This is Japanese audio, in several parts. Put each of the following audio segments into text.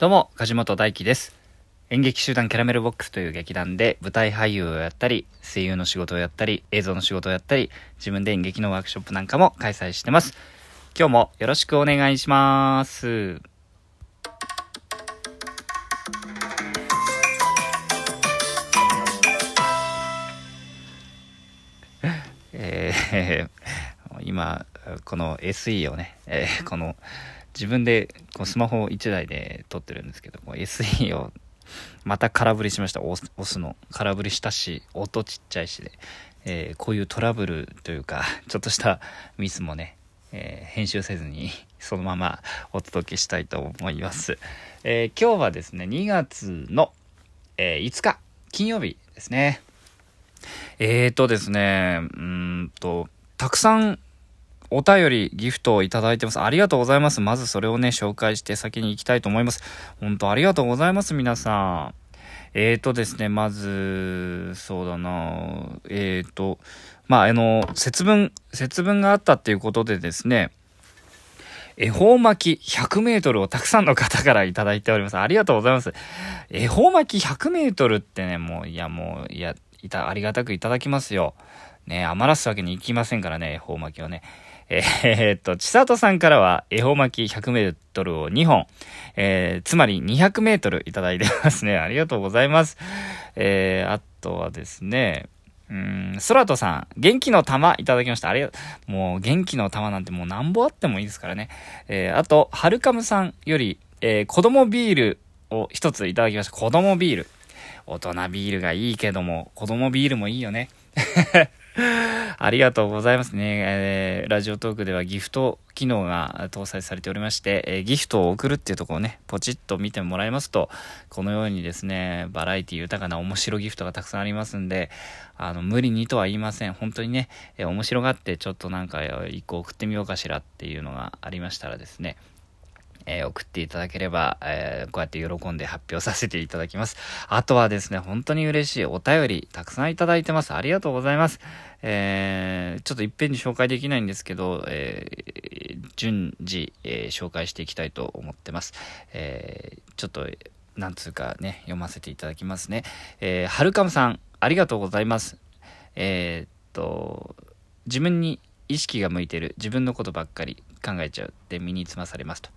どうも、梶本大輝です。演劇集団キャラメルボックスという劇団で舞台俳優をやったり、声優の仕事をやったり、映像の仕事をやったり、自分で演劇のワークショップなんかも開催してます。今日もよろしくお願いします。えー今、この SE をね、えーこの自分でこうスマホ1台で撮ってるんですけども SE をまた空振りしました。押すの。空振りしたし音ちっちゃいしで、えーこういうトラブルというか ちょっとしたミスもね、えー編集せずに そのままお届けしたいと思います、えー今日はですね2月の、え5日金曜日ですね。えーとですねうーんとたくさんお便り、ギフトをいただいてます。ありがとうございます。まずそれをね、紹介して先に行きたいと思います。本当ありがとうございます、皆さん。えーとですね、まず、そうだなえーと、まあ、あの、節分、節分があったっていうことでですね、恵方巻き100メートルをたくさんの方からいただいております。ありがとうございます。恵方巻き100メートルってね、もう、いや、もう、いや、いた、ありがたくいただきますよ。ね、余らすわけにいきませんからね、恵方巻きをね。えーっと、千里さんからは、恵方巻き100メートルを2本、えー、つまり200メートルいただいてますね。ありがとうございます。えー、あとはですね、うーん、空とさん、元気の玉いただきました。ありがもう元気の玉なんてもうなんぼあってもいいですからね。えー、あと、はるかむさんより、えー、子供ビールを一ついただきました。子供ビール。大人ビールがいいけども、子供ビールもいいよね。ありがとうございますね、えーラジオトークではギフト機能が搭載されておりまして、えーギフトを送るっていうとこをね、ポチッと見てもらいますと、このようにですね、バラエティ豊かな面白ギフトがたくさんありますんで、あの、無理にとは言いません。本当にね、えー面白がってちょっとなんかえー一個送ってみようかしらっていうのがありましたらですね、えー送っていただければ、えーこうやって喜んで発表させていただきます。あとはですね、本当に嬉しいお便りたくさんいただいてます。ありがとうございます。えーちょっといっぺんに紹介できないんですけど、えー順次、えー紹介していきたいと思ってます。えーちょっと、なんつうかね、読ませていただきますね。えーはるかむさん、ありがとうございます。えーっと、自分に意識が向いてる自分のことばっかり考えちゃうで身につまされますと、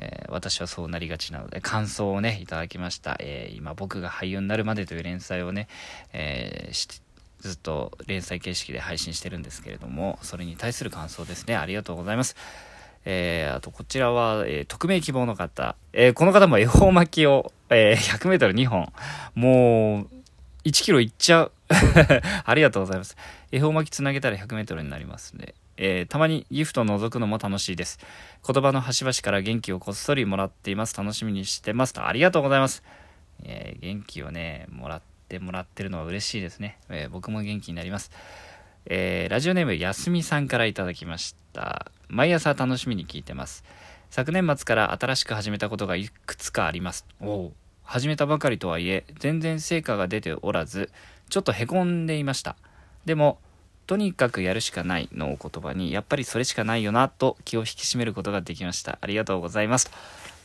えー私はそうなりがちなので感想をねいただきました、えー今僕が俳優になるまでという連載をね、えーずっと連載形式で配信してるんですけれどもそれに対する感想ですね。ありがとうございます。えーあとこちらは、えー匿名希望の方、えーこの方も恵方巻きを、えー 100m2 本。もう1キロいっちゃう。ありがとうございます。恵方巻きつなげたら 100m になりますね、えーたまにギフトを覗くのも楽しいです。言葉の端々から元気をこっそりもらっています。楽しみにしてます。とありがとうございます、えー元気をねもらってもらってるのは嬉しいですね、えー僕も元気になります。えーラジオネームやすみさんからいただきました。毎朝楽しみに聞いてます。昨年末から新しく始めたことがいくつかあります。おう。始めたばかりとはいえ全然成果が出ておらずちょっとへこんでいました。でもとにかくやるしかないのお言葉にやっぱりそれしかないよなと気を引き締めることができました。ありがとうございます。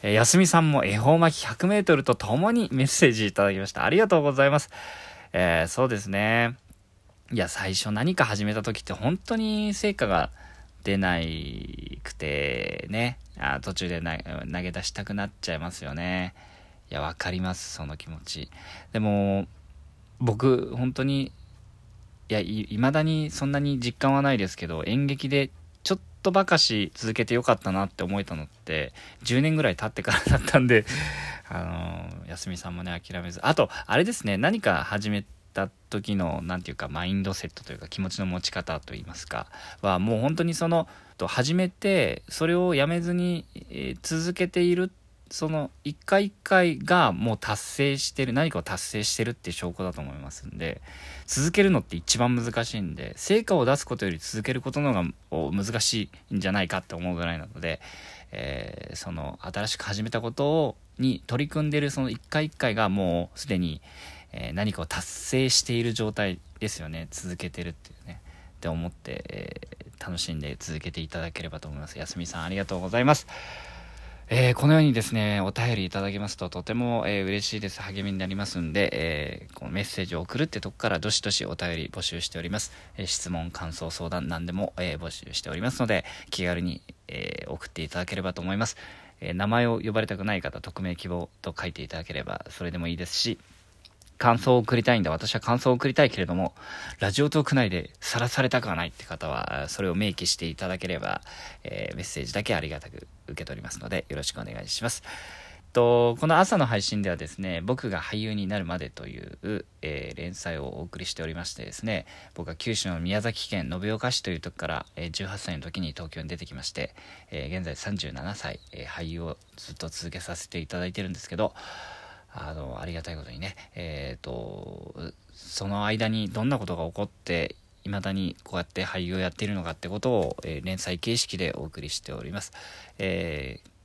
えーやすみさんも恵方巻き 100m とともにメッセージいただきました。ありがとうございます。えーそうですね。いや最初何か始めた時って本当に成果が出ないくてね。あ途中で投げ出したくなっちゃいますよね。いやわかりますその気持ち。でも僕本当にいやいまだにそんなに実感はないですけど演劇でちょっとばかし続けてよかったなって思えたのって10年ぐらい経ってからだったんで あの休みさんもね諦めず。あとあれですね何か始めた時の何ていうかマインドセットというか気持ちの持ち方といいますかはもう本当にそのと始めてそれをやめずに、えー続けているってその一回一回がもう達成してる何かを達成してるっていう証拠だと思いますんで続けるのって一番難しいんで成果を出すことより続けることの方が難しいんじゃないかって思うぐらいなので、えーその新しく始めたことをに取り組んでるその一回一回がもうすでに、えー何かを達成している状態ですよね続けてるっていうねって思って、えー楽しんで続けていただければと思います。やすみさんありがとうございます。えー、このようにですね、お便りいただけますととても、えー、嬉しいです。励みになりますんで、えー、このメッセージを送るってとこからどしどしお便り募集しております。え質問、感想、相談何でも、え募集しておりますので、気軽に、え送っていただければと思います。え名前を呼ばれたくない方、匿名希望と書いていただければそれでもいいですし、感想を送りたいんだ。私は感想を送りたいけれども、ラジオトーク内でさらされたくはないって方は、それを明記していただければ、えー、メッセージだけありがたく受け取りますので、よろしくお願いします。と、この朝の配信ではですね、僕が俳優になるまでという、えー、連載をお送りしておりましてですね、僕は九州の宮崎県延岡市という時から、えー、18歳の時に東京に出てきまして、えー、現在37歳、え俳優をずっと続けさせていただいてるんですけど、あの、ありがたいことにね、えっ、ー、と、その間にどんなことが起こって、未だにこうやって俳優をやっているのかってことを、えー、連載形式でお送りしております。えー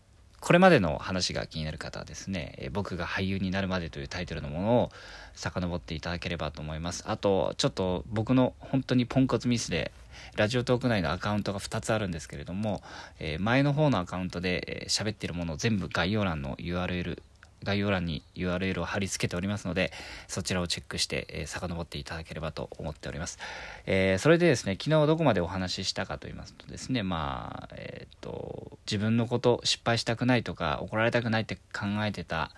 これまでの話が気になる方はですね、え僕が俳優になるまでというタイトルのものを遡っていただければと思います。あと、ちょっと僕の本当にポンコツミスで、ラジオトーク内のアカウントが2つあるんですけれども、え前の方のアカウントで喋、えー、ってるものを全部概要欄の URL 概要欄に URL を貼り付けておりますので、そちらをチェックして、えー、遡っていただければと思っております。えー、それでですね、昨日どこまでお話ししたかと言いますとですね、まあ、えっ、と、自分のこと、失敗したくないとか、怒られたくないって考えてた、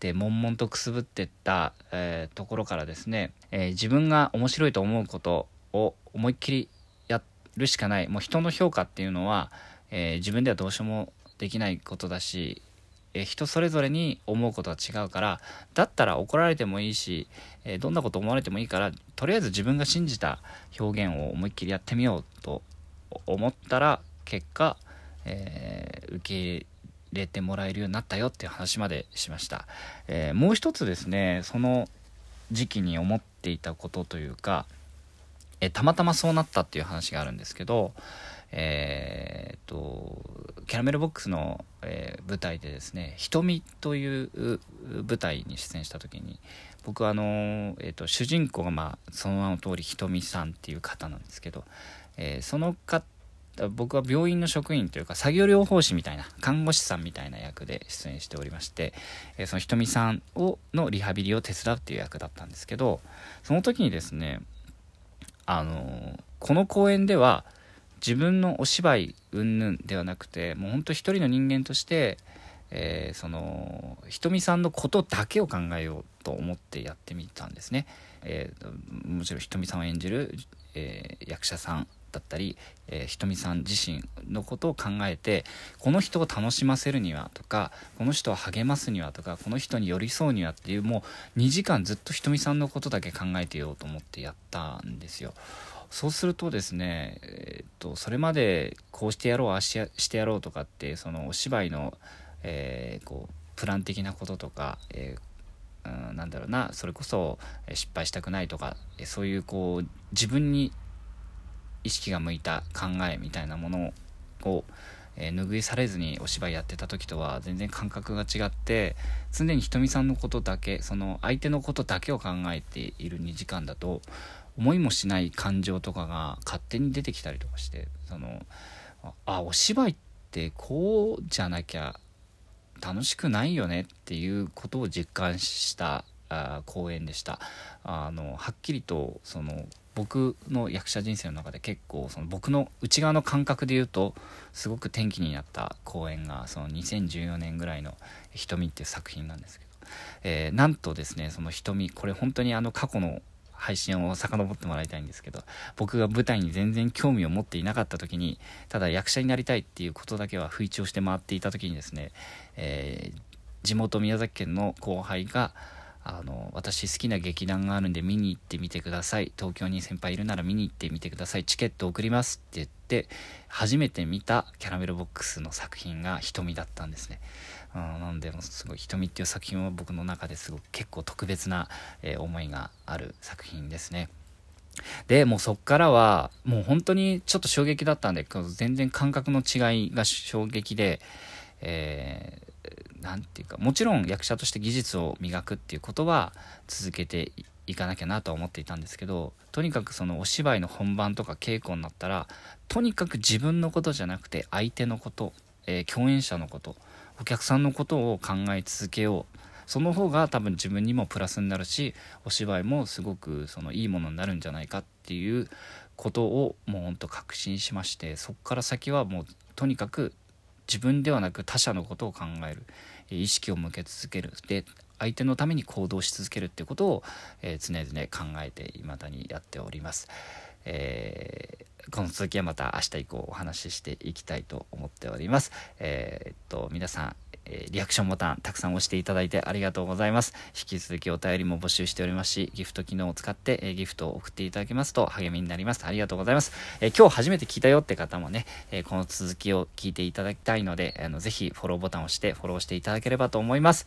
で、悶々とくすぶってった、えー、ところからですね、えー、自分が面白いと思うことを思いっきりやるしかない。もう人の評価っていうのは、えー、自分ではどうしようもできないことだし、え人それぞれに思うことは違うからだったら怒られてもいいし、えどんなこと思われてもいいからとりあえず自分が信じた表現を思いっきりやってみようと思ったら結果、えー、受け入れてもらえるようになったよっていう話までしました、えー、もう一つですねその時期に思っていたことというか、えたまたまそうなったっていう話があるんですけどえー、っとキャラメルボックスの、えー、舞台でですね「瞳」という舞台に出演した時に僕はあの、えーと、主人公が、まあ、その名の通り瞳さんっていう方なんですけど、えー、その方僕は病院の職員というか作業療法士みたいな看護師さんみたいな役で出演しておりまして、えー、その瞳さんをのリハビリを手伝うっていう役だったんですけどその時にですねあのこの公演では自分のお芝居云々ではなくてもうほんと一人の人間として、えー、そのひとみさんのことだけを考えようと思ってやってみたんですね。えー、もちろんひとみさんを演じる、えー、役者さんだったり、えー、ひとみさん自身のことを考えてこの人を楽しませるにはとかこの人を励ますにはとかこの人に寄り添うにはっていうもう2時間ずっとひとみさんのことだけ考えてようと思ってやったんですよ。そうするとですね、えー、っとそれまでこうしてやろうああしてやろうとかってそのお芝居の、えー、こうプラン的なこととか、えー、うん、なんだろうなそれこそ失敗したくないとかそういうこう自分に意識が向いた考えみたいなものを、えー、拭いされずにお芝居やってた時とは全然感覚が違って常にひとみさんのことだけその相手のことだけを考えている2時間だと思いもしない感情とかが勝手に出てきたりとかしてそのあお芝居ってこうじゃなきゃ楽しくないよねっていうことを実感したあ公演でした。あのはっきりとその僕の役者人生の中で結構その僕の内側の感覚で言うとすごく転機になった公演がその2014年ぐらいの「瞳」っていう作品なんですけど、えー、なんとですねその瞳これ本当にあの過去の配信を遡ってもらいたいんですけど僕が舞台に全然興味を持っていなかった時にただ役者になりたいっていうことだけは不意調して回っていた時にですね、えー、地元宮崎県の後輩があの私好きな劇団があるんで見に行ってみてください。東京に先輩いるなら見に行ってみてください。チケット送りますって言って初めて見たキャラメルボックスの作品が瞳だったんですね。うん、なんでもすごい「瞳」っていう作品は僕の中ですごく結構特別な、えー、思いがある作品ですね。でもうそっからはもう本当にちょっと衝撃だったんで全然感覚の違いが衝撃で、えー、て言うかもちろん役者として技術を磨くっていうことは続けていかなきゃなとは思っていたんですけどとにかくそのお芝居の本番とか稽古になったらとにかく自分のことじゃなくて相手のこと、えー、共演者のことお客さんのことを考え続けよう。その方が多分自分にもプラスになるしお芝居もすごくそのいいものになるんじゃないかっていうことをもうほんと確信しましてそこから先はもうとにかく自分ではなく他者のことを考える意識を向け続けるで相手のために行動し続けるっていうことを、えー、常々考えて未だにやっております。えー、この続きはまた明日以降お話ししていきたいと思っております。えー、っと皆さんえリアクションボタンたくさん押していただいてありがとうございます。引き続きお便りも募集しておりますし、ギフト機能を使って、えギフトを送っていただけますと励みになります。ありがとうございます。え今日初めて聞いたよって方もね、えこの続きを聞いていただきたいので、あのぜひフォローボタンを押してフォローしていただければと思います。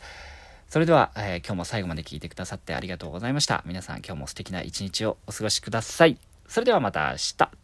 それでは、え、今日も最後まで聞いてくださってありがとうございました。皆さん今日も素敵な一日をお過ごしください。それではまた明日。